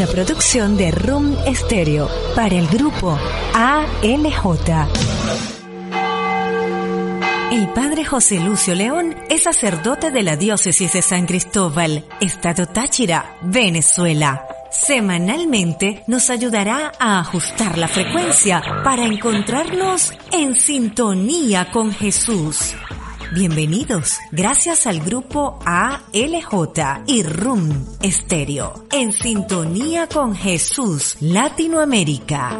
Una producción de Room Stereo para el grupo ALJ. El padre José Lucio León es sacerdote de la diócesis de San Cristóbal, Estado Táchira, Venezuela. Semanalmente nos ayudará a ajustar la frecuencia para encontrarnos en sintonía con Jesús. Bienvenidos, gracias al grupo ALJ y RUM Estéreo, en sintonía con Jesús Latinoamérica.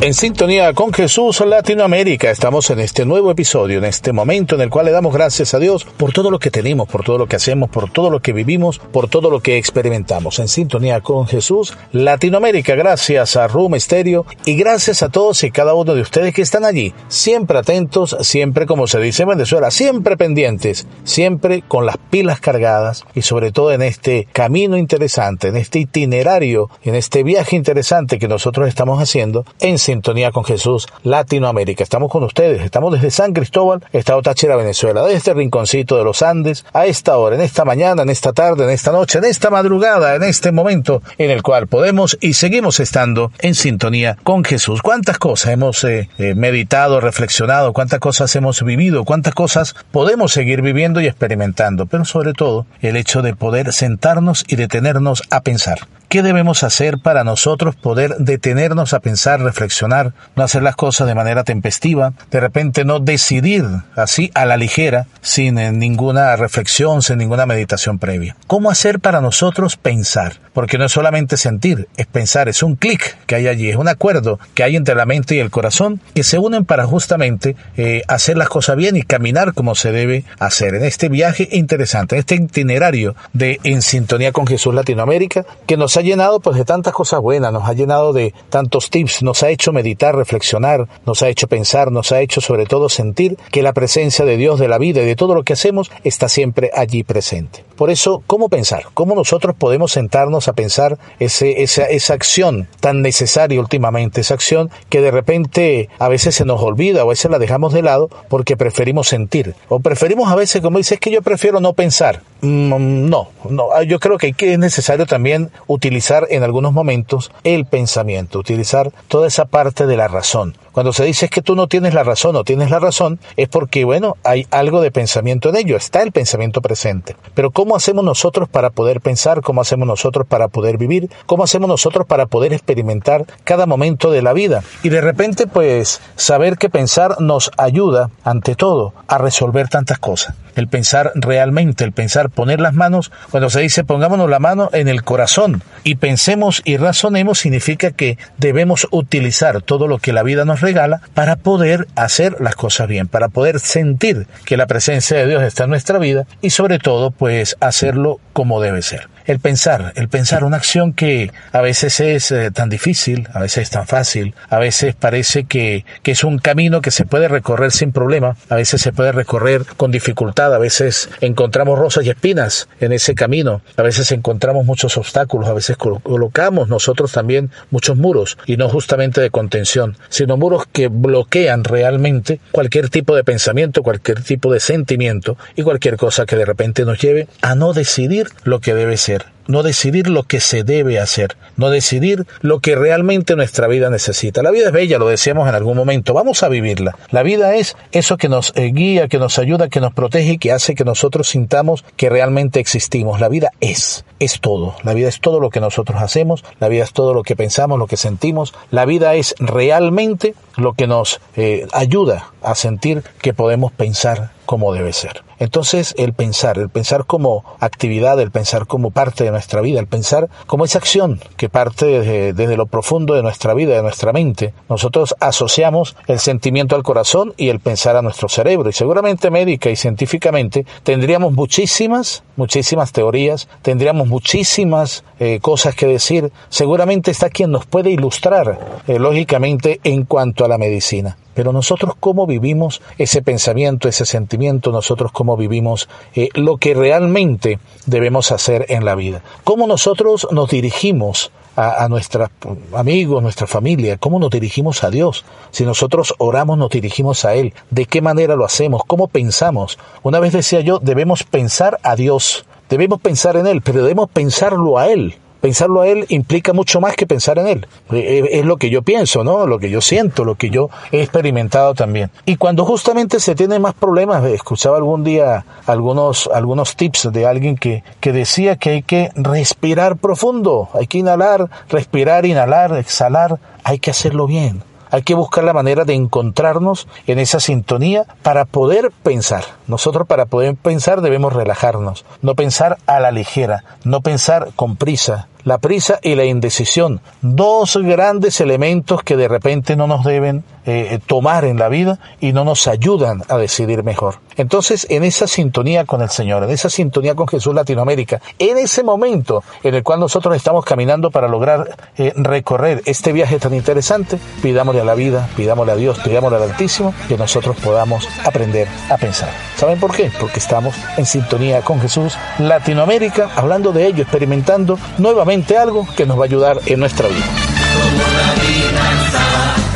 En sintonía con Jesús Latinoamérica, estamos en este nuevo episodio, en este momento en el cual le damos gracias a Dios por todo lo que tenemos, por todo lo que hacemos, por todo lo que vivimos, por todo lo que experimentamos. En sintonía con Jesús Latinoamérica, gracias a Room Stereo y gracias a todos y cada uno de ustedes que están allí, siempre atentos, siempre como se dice en Venezuela, siempre pendientes, siempre con las pilas cargadas y sobre todo en este camino interesante, en este itinerario, en este viaje interesante que nosotros estamos haciendo en sintonía con Jesús Latinoamérica. Estamos con ustedes, estamos desde San Cristóbal, Estado Táchira, Venezuela, desde este rinconcito de los Andes, a esta hora, en esta mañana, en esta tarde, en esta noche, en esta madrugada, en este momento en el cual podemos y seguimos estando en sintonía con Jesús. ¿Cuántas cosas hemos eh, eh, meditado, reflexionado, cuántas cosas hemos vivido, cuántas cosas podemos seguir viviendo y experimentando? Pero sobre todo el hecho de poder sentarnos y detenernos a pensar. ¿Qué debemos hacer para nosotros poder detenernos a pensar, reflexionar, no hacer las cosas de manera tempestiva, de repente no decidir así a la ligera, sin eh, ninguna reflexión, sin ninguna meditación previa? ¿Cómo hacer para nosotros pensar? Porque no es solamente sentir, es pensar, es un clic que hay allí, es un acuerdo que hay entre la mente y el corazón que se unen para justamente eh, hacer las cosas bien y caminar como se debe hacer en este viaje interesante, en este itinerario de En Sintonía con Jesús Latinoamérica que nos ha llenado pues de tantas cosas buenas, nos ha llenado de tantos tips, nos ha hecho meditar, reflexionar, nos ha hecho pensar, nos ha hecho sobre todo sentir que la presencia de Dios, de la vida y de todo lo que hacemos está siempre allí presente. Por eso, ¿cómo pensar? ¿Cómo nosotros podemos sentarnos a pensar ese, esa, esa acción tan necesaria últimamente, esa acción que de repente a veces se nos olvida o a veces la dejamos de lado porque preferimos sentir o preferimos a veces, como dices, que yo prefiero no pensar. Mm, no, no, yo creo que es necesario también utilizar en algunos momentos el pensamiento, utilizar toda esa parte de la razón. Cuando se dice que tú no tienes la razón o tienes la razón, es porque, bueno, hay algo de pensamiento en ello, está el pensamiento presente. Pero ¿cómo hacemos nosotros para poder pensar? ¿Cómo hacemos nosotros para poder vivir? ¿Cómo hacemos nosotros para poder experimentar cada momento de la vida? Y de repente, pues, saber que pensar nos ayuda, ante todo, a resolver tantas cosas. El pensar realmente, el pensar poner las manos, cuando se dice pongámonos la mano en el corazón y pensemos y razonemos, significa que debemos utilizar todo lo que la vida nos regala para poder hacer las cosas bien, para poder sentir que la presencia de Dios está en nuestra vida y sobre todo pues hacerlo como debe ser. El pensar, el pensar, una acción que a veces es eh, tan difícil, a veces es tan fácil, a veces parece que, que es un camino que se puede recorrer sin problema, a veces se puede recorrer con dificultad, a veces encontramos rosas y espinas en ese camino, a veces encontramos muchos obstáculos, a veces colocamos nosotros también muchos muros y no justamente de contención, sino muros que bloquean realmente cualquier tipo de pensamiento, cualquier tipo de sentimiento y cualquier cosa que de repente nos lleve a no decidir lo que debe ser no decidir lo que se debe hacer, no decidir lo que realmente nuestra vida necesita. La vida es bella, lo decíamos en algún momento, vamos a vivirla. La vida es eso que nos eh, guía, que nos ayuda, que nos protege y que hace que nosotros sintamos que realmente existimos. La vida es, es todo. La vida es todo lo que nosotros hacemos, la vida es todo lo que pensamos, lo que sentimos. La vida es realmente lo que nos eh, ayuda a sentir que podemos pensar, como debe ser. Entonces el pensar, el pensar como actividad, el pensar como parte de nuestra vida, el pensar como esa acción que parte desde, lo profundo de nuestra vida, de nuestra mente, nosotros asociamos el sentimiento al corazón y el pensar a nuestro cerebro. Y seguramente médica y científicamente tendríamos muchísimas, muchísimas teorías, tendríamos muchísimas eh, cosas que decir. Seguramente está quien nos puede ilustrar, eh, lógicamente, en cuanto a la medicina. Pero nosotros cómo vivimos ese pensamiento, ese sentimiento, nosotros cómo vivimos eh, lo que realmente debemos hacer en la vida. Cómo nosotros nos dirigimos a, a nuestros amigos, nuestra familia, cómo nos dirigimos a Dios. Si nosotros oramos, nos dirigimos a Él. ¿De qué manera lo hacemos? ¿Cómo pensamos? Una vez decía yo, debemos pensar a Dios. Debemos pensar en Él, pero debemos pensarlo a Él pensarlo a él implica mucho más que pensar en él. Eh, eh, es lo que yo pienso, ¿no? Lo que yo siento, lo que yo he experimentado también. Y cuando justamente se tienen más problemas, escuchaba algún día algunos, algunos tips de alguien que, que decía que hay que respirar profundo, hay que inhalar, respirar, inhalar, exhalar, hay que hacerlo bien. Hay que buscar la manera de encontrarnos en esa sintonía para poder pensar. Nosotros para poder pensar debemos relajarnos, no pensar a la ligera, no pensar con prisa, la prisa y la indecisión, dos grandes elementos que de repente no nos deben eh, tomar en la vida y no nos ayudan a decidir mejor. Entonces, en esa sintonía con el Señor, en esa sintonía con Jesús Latinoamérica, en ese momento en el cual nosotros estamos caminando para lograr eh, recorrer este viaje tan interesante, pidámosle a la vida, pidámosle a Dios, pidámosle al Altísimo que nosotros podamos aprender a pensar. ¿Saben por qué? Porque estamos en sintonía con Jesús Latinoamérica, hablando de ello, experimentando nuevamente algo que nos va a ayudar en nuestra vida.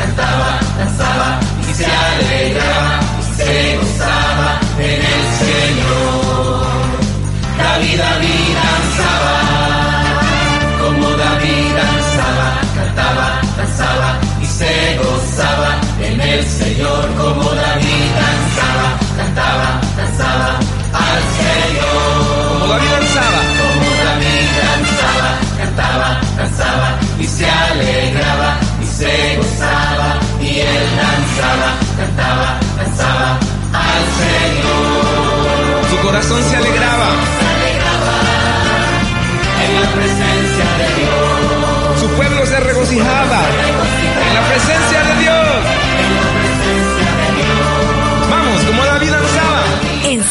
Cantaba, danzaba y se alegraba y se gozaba en el Señor. David, David danzaba, como David danzaba, cantaba, danzaba y se gozaba en el Señor. Como David danzaba, cantaba, danzaba al Señor. Como David danzaba. Como David danzaba, cantaba, danzaba y se alegraba danzaba, cantaba, danzaba al Señor. Su corazón se alegraba. En la presencia de Dios, Su pueblo se regocijaba. En la presencia de Dios.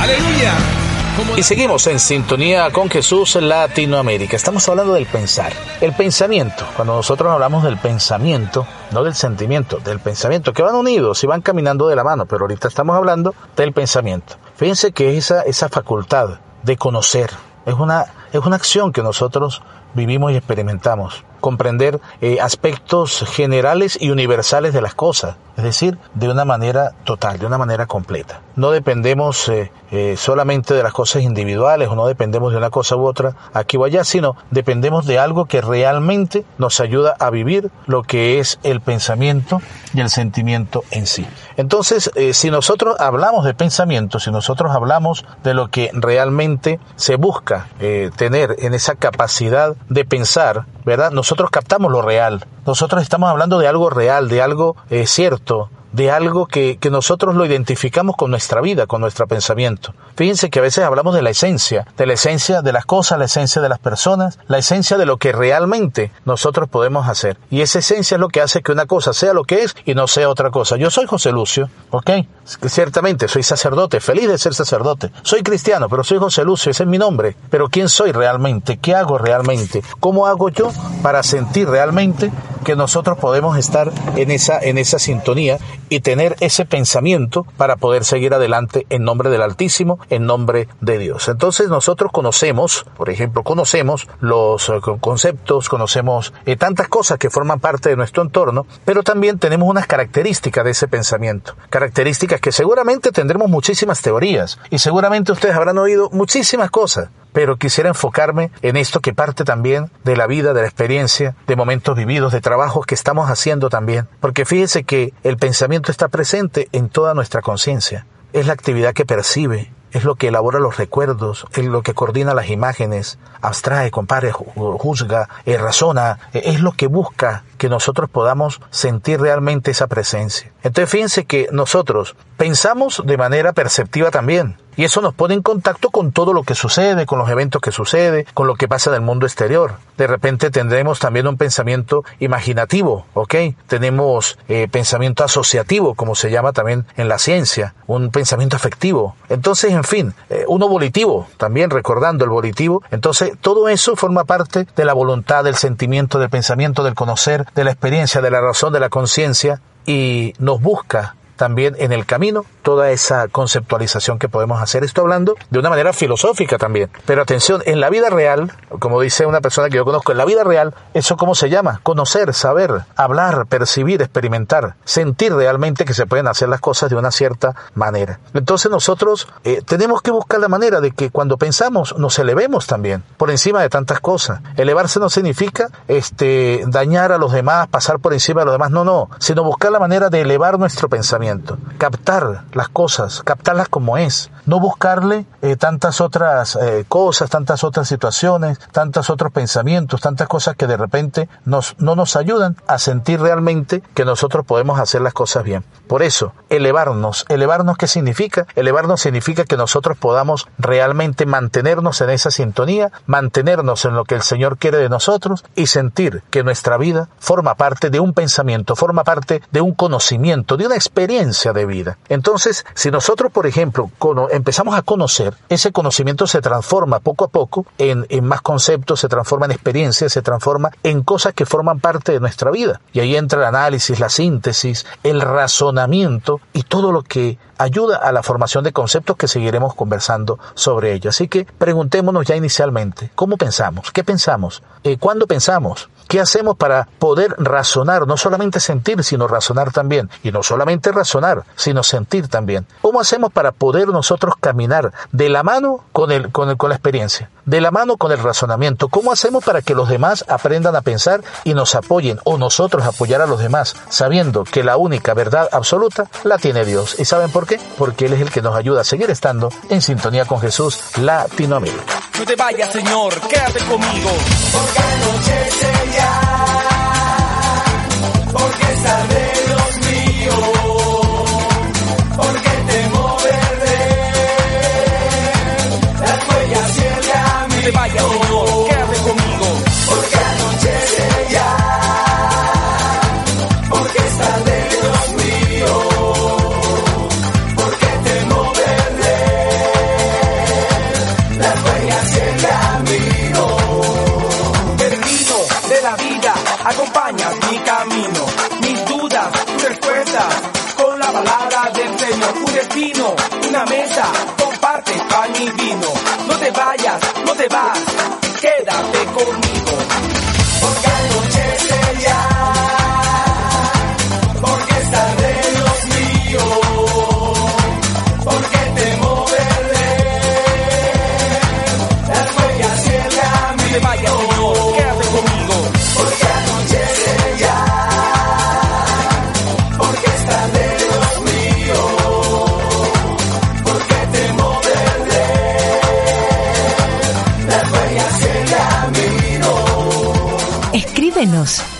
Aleluya. Y seguimos en sintonía con Jesús en Latinoamérica. Estamos hablando del pensar. El pensamiento, cuando nosotros hablamos del pensamiento, no del sentimiento, del pensamiento, que van unidos y van caminando de la mano, pero ahorita estamos hablando del pensamiento. Fíjense que esa, esa facultad de conocer es una, es una acción que nosotros vivimos y experimentamos. Comprender eh, aspectos generales y universales de las cosas, es decir, de una manera total, de una manera completa. No dependemos eh, eh, solamente de las cosas individuales o no dependemos de una cosa u otra aquí o allá, sino dependemos de algo que realmente nos ayuda a vivir lo que es el pensamiento y el sentimiento en sí. Entonces, si nosotros hablamos de pensamiento, si nosotros hablamos de lo que realmente se busca tener en esa capacidad de pensar, ¿verdad? Nosotros captamos lo real. Nosotros estamos hablando de algo real, de algo eh, cierto, de algo que, que, nosotros lo identificamos con nuestra vida, con nuestro pensamiento. Fíjense que a veces hablamos de la esencia, de la esencia de las cosas, la esencia de las personas, la esencia de lo que realmente nosotros podemos hacer. Y esa esencia es lo que hace que una cosa sea lo que es y no sea otra cosa. Yo soy José Lucio, ¿ok? Ciertamente, soy sacerdote, feliz de ser sacerdote. Soy cristiano, pero soy José Lucio, ese es mi nombre. Pero ¿quién soy realmente? ¿Qué hago realmente? ¿Cómo hago yo para sentir realmente que nosotros podemos estar en esa, en esa sintonía y tener ese pensamiento para poder seguir adelante en nombre del Altísimo en nombre de Dios. Entonces nosotros conocemos, por ejemplo, conocemos los eh, conceptos, conocemos eh, tantas cosas que forman parte de nuestro entorno, pero también tenemos unas características de ese pensamiento, características que seguramente tendremos muchísimas teorías y seguramente ustedes habrán oído muchísimas cosas, pero quisiera enfocarme en esto que parte también de la vida, de la experiencia, de momentos vividos, de trabajos que estamos haciendo también, porque fíjese que el pensamiento está presente en toda nuestra conciencia, es la actividad que percibe, es lo que elabora los recuerdos, es lo que coordina las imágenes, abstrae, compare, juzga, eh, razona, eh, es lo que busca que nosotros podamos sentir realmente esa presencia. Entonces fíjense que nosotros pensamos de manera perceptiva también. Y eso nos pone en contacto con todo lo que sucede, con los eventos que sucede, con lo que pasa en el mundo exterior. De repente tendremos también un pensamiento imaginativo, ¿ok? Tenemos eh, pensamiento asociativo, como se llama también en la ciencia, un pensamiento afectivo. Entonces, en fin, eh, uno volitivo, también recordando el volitivo. Entonces, todo eso forma parte de la voluntad, del sentimiento, del pensamiento, del conocer, de la experiencia, de la razón, de la conciencia y nos busca también en el camino toda esa conceptualización que podemos hacer. Esto hablando de una manera filosófica también. Pero atención, en la vida real, como dice una persona que yo conozco, en la vida real, ¿eso cómo se llama? Conocer, saber, hablar, percibir, experimentar, sentir realmente que se pueden hacer las cosas de una cierta manera. Entonces nosotros eh, tenemos que buscar la manera de que cuando pensamos nos elevemos también por encima de tantas cosas. Elevarse no significa este, dañar a los demás, pasar por encima de los demás, no, no, sino buscar la manera de elevar nuestro pensamiento captar las cosas, captarlas como es, no buscarle eh, tantas otras eh, cosas, tantas otras situaciones, tantos otros pensamientos, tantas cosas que de repente nos, no nos ayudan a sentir realmente que nosotros podemos hacer las cosas bien. Por eso, elevarnos, elevarnos ¿qué significa? Elevarnos significa que nosotros podamos realmente mantenernos en esa sintonía, mantenernos en lo que el Señor quiere de nosotros y sentir que nuestra vida forma parte de un pensamiento, forma parte de un conocimiento, de una experiencia de vida. Entonces, si nosotros, por ejemplo, empezamos a conocer, ese conocimiento se transforma poco a poco en, en más conceptos, se transforma en experiencias, se transforma en cosas que forman parte de nuestra vida. Y ahí entra el análisis, la síntesis, el razonamiento y todo lo que ayuda a la formación de conceptos que seguiremos conversando sobre ello. Así que preguntémonos ya inicialmente, ¿cómo pensamos? ¿Qué pensamos? Eh, ¿Cuándo pensamos? ¿Qué hacemos para poder razonar? No solamente sentir, sino razonar también. Y no solamente razonar, sino sentir también. ¿Cómo hacemos para poder nosotros caminar de la mano con, el, con, el, con la experiencia? De la mano con el razonamiento. ¿Cómo hacemos para que los demás aprendan a pensar y nos apoyen o nosotros apoyar a los demás, sabiendo que la única verdad absoluta la tiene Dios? ¿Y saben por qué? Porque Él es el que nos ayuda a seguir estando en sintonía con Jesús Latinoamérica. No te vayas, Señor, quédate conmigo. Porque anochece ya, porque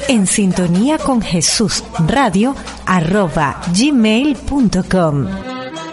En sintonía con Jesús radio arroba gmail.com.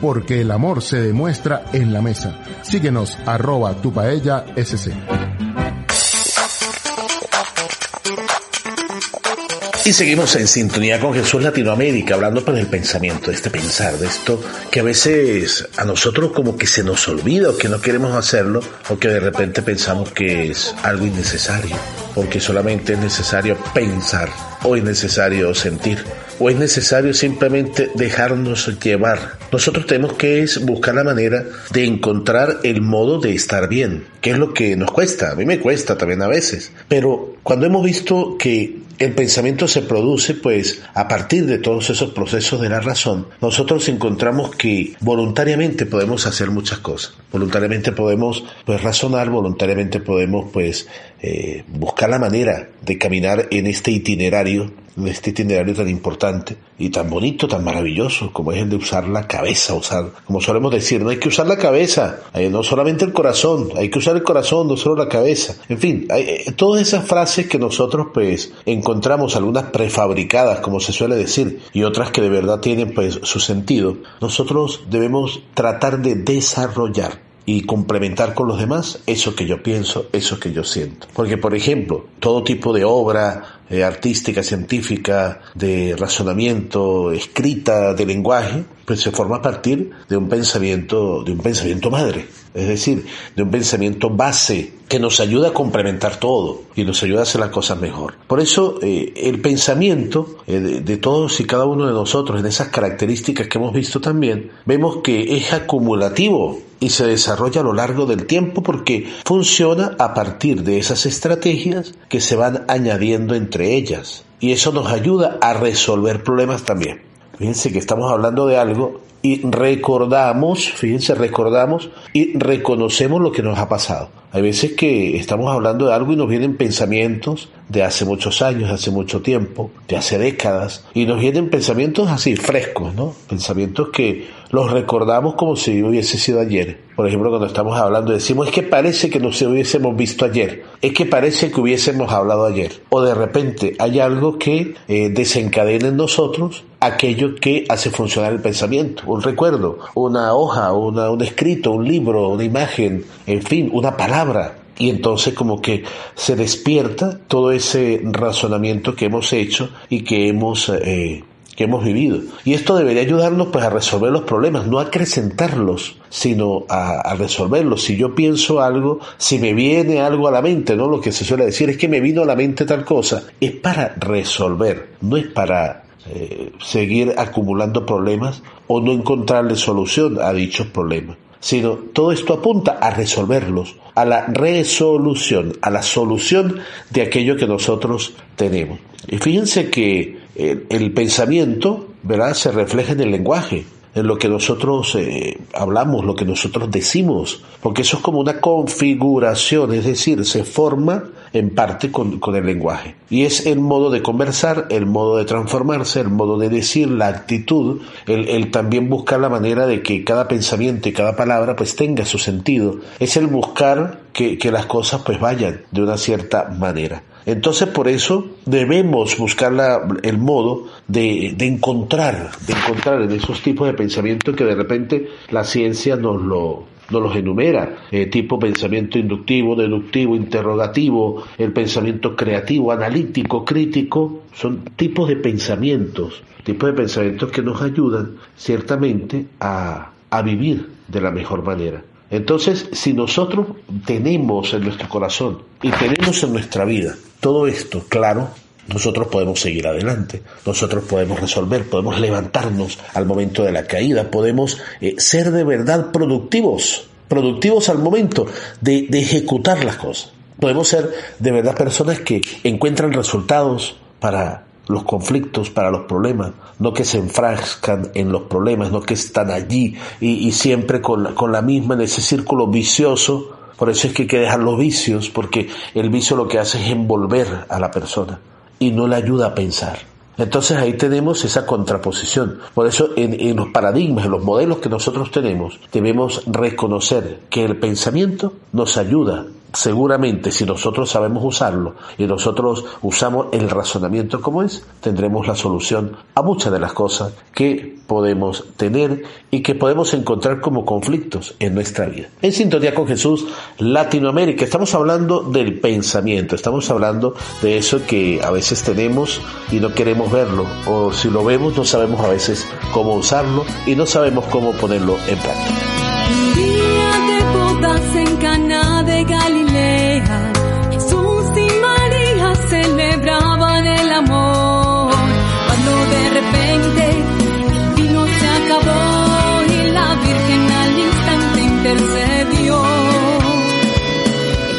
Porque el amor se demuestra en la mesa. Síguenos arroba tu paella sc. Y seguimos en sintonía con Jesús Latinoamérica, hablando pues del pensamiento, de este pensar, de esto que a veces a nosotros como que se nos olvida o que no queremos hacerlo o que de repente pensamos que es algo innecesario, porque solamente es necesario pensar o es necesario sentir o es necesario simplemente dejarnos llevar. Nosotros tenemos que buscar la manera de encontrar el modo de estar bien, que es lo que nos cuesta, a mí me cuesta también a veces, pero cuando hemos visto que el pensamiento se produce pues a partir de todos esos procesos de la razón, nosotros encontramos que voluntariamente podemos hacer muchas cosas. Voluntariamente podemos pues razonar, voluntariamente podemos pues eh, buscar la manera de caminar en este itinerario este itinerario tan importante y tan bonito, tan maravilloso como es el de usar la cabeza, usar, como solemos decir, no hay que usar la cabeza, eh, no solamente el corazón, hay que usar el corazón, no solo la cabeza. En fin, eh, todas esas frases que nosotros pues encontramos, algunas prefabricadas, como se suele decir, y otras que de verdad tienen pues su sentido, nosotros debemos tratar de desarrollar y complementar con los demás eso que yo pienso, eso que yo siento. Porque, por ejemplo, todo tipo de obra eh, artística, científica, de razonamiento, escrita, de lenguaje, pues se forma a partir de un pensamiento, de un pensamiento madre, es decir, de un pensamiento base que nos ayuda a complementar todo y nos ayuda a hacer las cosas mejor. Por eso eh, el pensamiento eh, de, de, todos y cada uno de nosotros, en esas características que hemos visto también, vemos que es acumulativo y se desarrolla a lo largo del tiempo porque funciona a partir de esas estrategias que se van añadiendo entre ellas. Y eso nos ayuda a resolver problemas también. Fíjense que estamos hablando de algo y recordamos, fíjense, recordamos y reconocemos lo que nos ha pasado. Hay veces que estamos hablando de algo y nos vienen pensamientos de hace muchos años, de hace mucho tiempo, de hace décadas, y nos vienen pensamientos así frescos, ¿no? Pensamientos que los recordamos como si hubiese sido ayer. Por ejemplo, cuando estamos hablando, decimos, es que parece que nos hubiésemos visto ayer, es que parece que hubiésemos hablado ayer. O de repente hay algo que eh, desencadena en nosotros aquello que hace funcionar el pensamiento, un recuerdo, una hoja, una, un escrito, un libro, una imagen, en fin, una palabra. Y entonces como que se despierta todo ese razonamiento que hemos hecho y que hemos eh, que hemos vivido. Y esto debería ayudarnos pues a resolver los problemas, no a acrecentarlos, sino a, resolverlos. Si yo pienso algo, si me viene algo a la mente, ¿no? Lo que se suele decir es que me vino a la mente tal cosa, es para resolver, no es para eh, seguir acumulando problemas o no encontrarle solución a dichos problemas sino todo esto apunta a resolverlos, a la resolución, a la solución de aquello que nosotros tenemos. Y fíjense que el, pensamiento, ¿verdad?, se refleja en el lenguaje, en lo que nosotros eh, hablamos, lo que nosotros decimos, porque eso es como una configuración, es decir, se forma en parte con, el lenguaje. Y es el modo de conversar, el modo de transformarse, el modo de decir, la actitud, el, el también buscar la manera de que cada pensamiento y cada palabra pues tenga su sentido. Es el buscar que, que las cosas pues vayan de una cierta manera. Entonces por eso debemos buscar la, el modo de, de, encontrar, de encontrar en esos tipos de pensamiento que de repente la ciencia nos lo, nos los enumera, eh, tipo pensamiento inductivo, deductivo, interrogativo, el pensamiento creativo, analítico, crítico, son tipos de pensamientos, tipos de pensamientos que nos ayudan ciertamente a, a vivir de la mejor manera. Entonces, si nosotros tenemos en nuestro corazón y tenemos en nuestra vida todo esto claro, nosotros podemos seguir adelante, nosotros podemos resolver, podemos levantarnos al momento de la caída, podemos eh, ser de verdad productivos, productivos al momento de, de ejecutar las cosas. Podemos ser de verdad personas que encuentran resultados para los conflictos, para los problemas, no que se enfrascan en los problemas, no que están allí y, siempre con la, con la misma en ese círculo vicioso. Por eso es que hay que dejar los vicios, porque el vicio lo que hace es envolver a la persona y no le ayuda a pensar. Entonces ahí tenemos esa contraposición. Por eso en, en, los paradigmas, en los modelos que nosotros tenemos, debemos reconocer que el pensamiento nos ayuda seguramente si nosotros sabemos usarlo y nosotros usamos el razonamiento como es, tendremos la solución a muchas de las cosas que podemos tener y que podemos encontrar como conflictos en nuestra vida. En sintonía con Jesús, Latinoamérica, estamos hablando del pensamiento, estamos hablando de eso que a veces tenemos y no queremos verlo, o si lo vemos no sabemos a veces cómo usarlo y no sabemos cómo ponerlo en práctica. Galilea, Jesús y María celebraban el amor. Cuando de repente el vino se acabó y la Virgen al instante intercedió.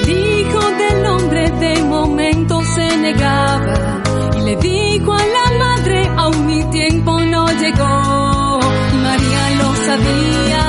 El Hijo del Hombre de momento se negaba y le dijo a la madre, aún mi tiempo no llegó. María lo sabía.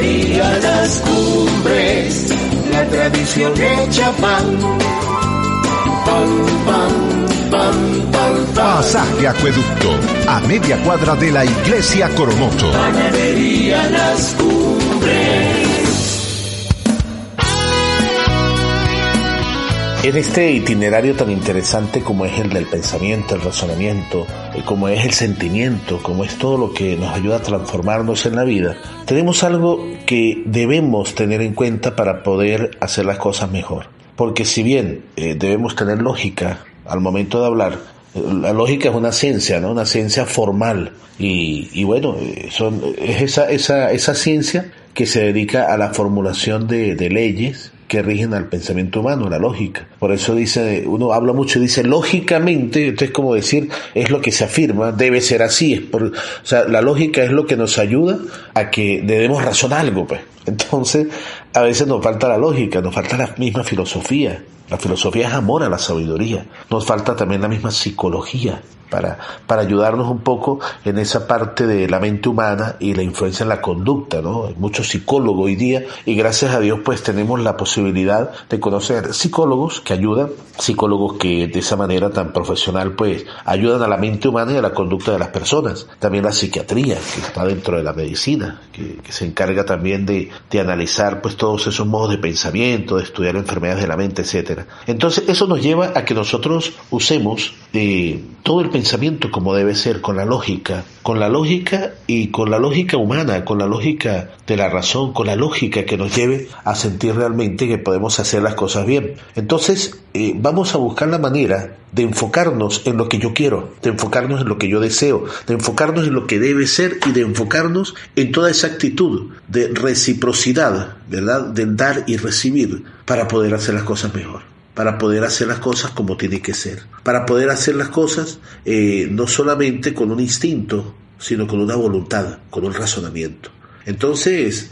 Panadería Las Cumbres, la tradición hecha pan. Pan, pan, pan, pan, Pasaje Acueducto, a media cuadra de la Iglesia Coromoto. Panadería Las Cumbres. En este itinerario tan interesante como es el del pensamiento, el razonamiento, eh, como es el sentimiento, como es todo lo que nos ayuda a transformarnos en la vida, tenemos algo que debemos tener en cuenta para poder hacer las cosas mejor. Porque si bien eh, debemos tener lógica al momento de hablar, eh, la lógica es una ciencia, ¿no? Una ciencia formal. Y, bueno, es esa, ciencia que se dedica a la formulación de leyes, que rigen al pensamiento humano, la lógica. Por eso dice, uno habla mucho y dice lógicamente, entonces como decir, es lo que se afirma, debe ser así. Es por, o sea, la lógica es lo que nos ayuda a que debemos razón algo, pues. Entonces, a veces nos falta la lógica, nos falta la misma filosofía. La filosofía es amor a la sabiduría. Nos falta también la misma psicología para, para ayudarnos un poco en esa parte de la mente humana y la influencia en la conducta, ¿no? Hay muchos psicólogos hoy día y gracias a Dios pues tenemos la posibilidad de conocer psicólogos que ayudan, psicólogos que de esa manera tan profesional pues ayudan a la mente humana y a la conducta de las personas. También la psiquiatría que está dentro de la medicina, que, se encarga también de, de analizar pues todos esos modos de pensamiento, de estudiar enfermedades de la mente, etcétera. Entonces eso nos lleva a que nosotros usemos eh, todo el pensamiento como debe ser, con la lógica, con la lógica y con la lógica humana, con la lógica de la razón, con la lógica que nos lleve a sentir realmente que podemos hacer las cosas bien. Entonces, eh, vamos a buscar la manera de enfocarnos en lo que yo quiero, de enfocarnos en lo que yo deseo, de enfocarnos en lo que debe ser y de enfocarnos en toda esa actitud de reciprocidad, ¿verdad? De dar y recibir para poder hacer las cosas mejor para poder hacer las cosas como tiene que ser, para poder hacer las cosas eh, no solamente con un instinto, sino con una voluntad, con un razonamiento. Entonces,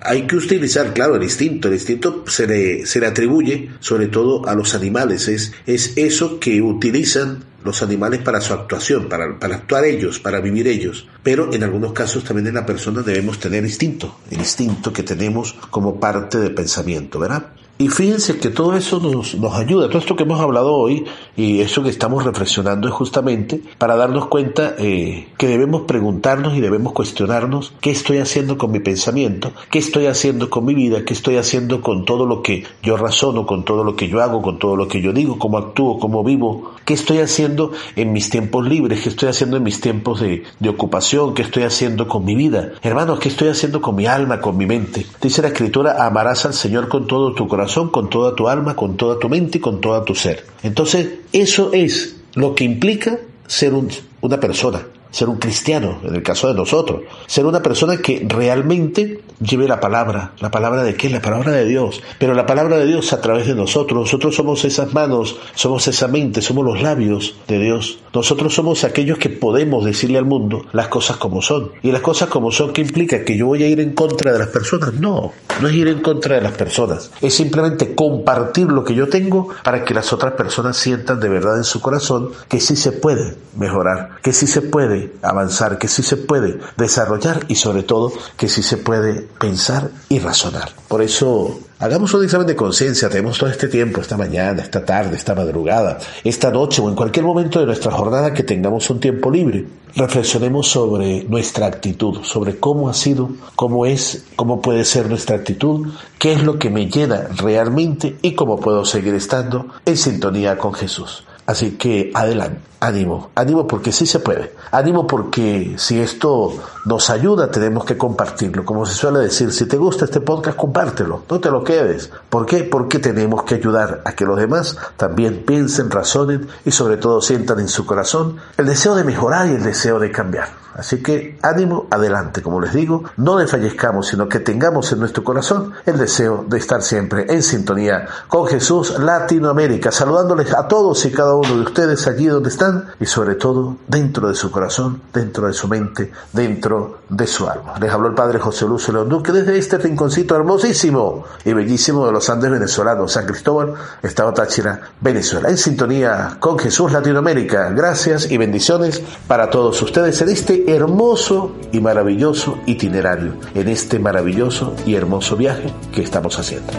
hay que utilizar, claro, el instinto. El instinto se le, se le atribuye sobre todo a los animales. Es, es eso que utilizan los animales para su actuación, para, para actuar ellos, para vivir ellos. Pero en algunos casos también en la persona debemos tener instinto, el instinto que tenemos como parte del pensamiento, ¿verdad? Y fíjense que todo eso nos, nos, ayuda, todo esto que hemos hablado hoy y eso que estamos reflexionando es justamente para darnos cuenta eh, que debemos preguntarnos y debemos cuestionarnos qué estoy haciendo con mi pensamiento, qué estoy haciendo con mi vida, qué estoy haciendo con todo lo que yo razono, con todo lo que yo hago, con todo lo que yo digo, cómo actúo, cómo vivo, qué estoy haciendo en mis tiempos libres, qué estoy haciendo en mis tiempos de, de ocupación, qué estoy haciendo con mi vida. Hermanos, qué estoy haciendo con mi alma, con mi mente. Dice la escritura, amarás al Señor con todo tu corazón con toda tu alma, con toda tu mente y con todo tu ser. Entonces, eso es lo que implica ser una persona. Ser un cristiano, en el caso de nosotros, ser una persona que realmente lleve la palabra. ¿La palabra de qué? La palabra de Dios. Pero la palabra de Dios a través de nosotros. Nosotros somos esas manos, somos esa mente, somos los labios de Dios. Nosotros somos aquellos que podemos decirle al mundo las cosas como son. Y las cosas como son, ¿qué implica? ¿Que yo voy a ir en contra de las personas? No, no es ir en contra de las personas. Es simplemente compartir lo que yo tengo para que las otras personas sientan de verdad en su corazón que sí se puede mejorar, que sí se puede avanzar, que sí se puede desarrollar y sobre todo que sí se puede pensar y razonar. Por eso Hagamos un examen de conciencia, tenemos todo este tiempo, esta mañana, esta tarde, esta madrugada, esta noche o en cualquier momento de nuestra jornada que tengamos un tiempo libre. Reflexionemos sobre nuestra actitud, sobre cómo ha sido, cómo es, cómo puede ser nuestra actitud, qué es lo que me llena realmente y cómo puedo seguir estando en sintonía con Jesús. Así que adelante, ánimo, ánimo porque sí se puede, ánimo porque si esto nos ayuda tenemos que compartirlo, como se suele decir, si te gusta este podcast compártelo, no te lo quedes. ¿Por qué? Porque tenemos que ayudar a que los demás también piensen, razonen y sobre todo sientan en su corazón el deseo de mejorar y el deseo de cambiar. Así que ánimo, adelante, como les digo, no desfallezcamos, sino que tengamos en nuestro corazón el deseo de estar siempre en sintonía con Jesús Latinoamérica, saludándoles a todos y cada uno de ustedes allí donde están y sobre todo dentro de su corazón, dentro de su mente, dentro de su alma. Les habló el Padre José Lucio León Duque desde este rinconcito hermosísimo y bellísimo de los Andes venezolanos, San Cristóbal, Estado Táchira, Venezuela, en sintonía con Jesús Latinoamérica. Gracias y bendiciones para todos ustedes en este hermoso y maravilloso itinerario, en este maravilloso y hermoso viaje que estamos haciendo.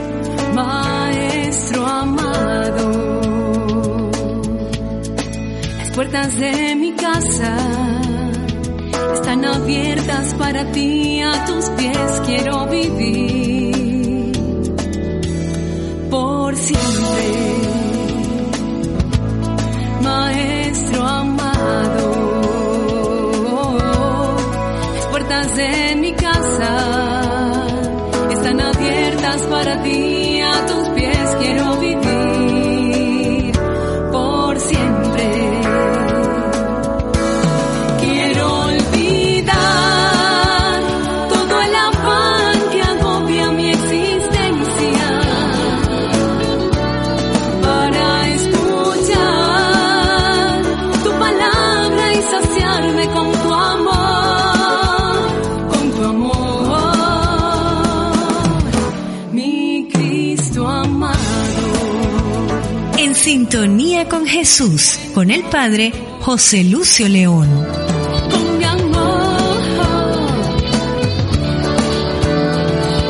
Maestro amado, las puertas de mi casa están abiertas para ti, a tus pies quiero vivir por siempre. Maestro amado. En mi casa con Jesús, con el Padre José Lucio León. Con mi amor,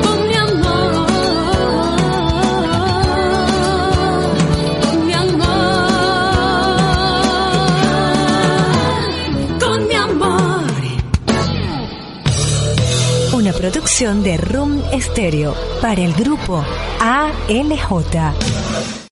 con mi amor, con mi amor, con mi amor. Una producción de Room Stereo para el grupo ALJ.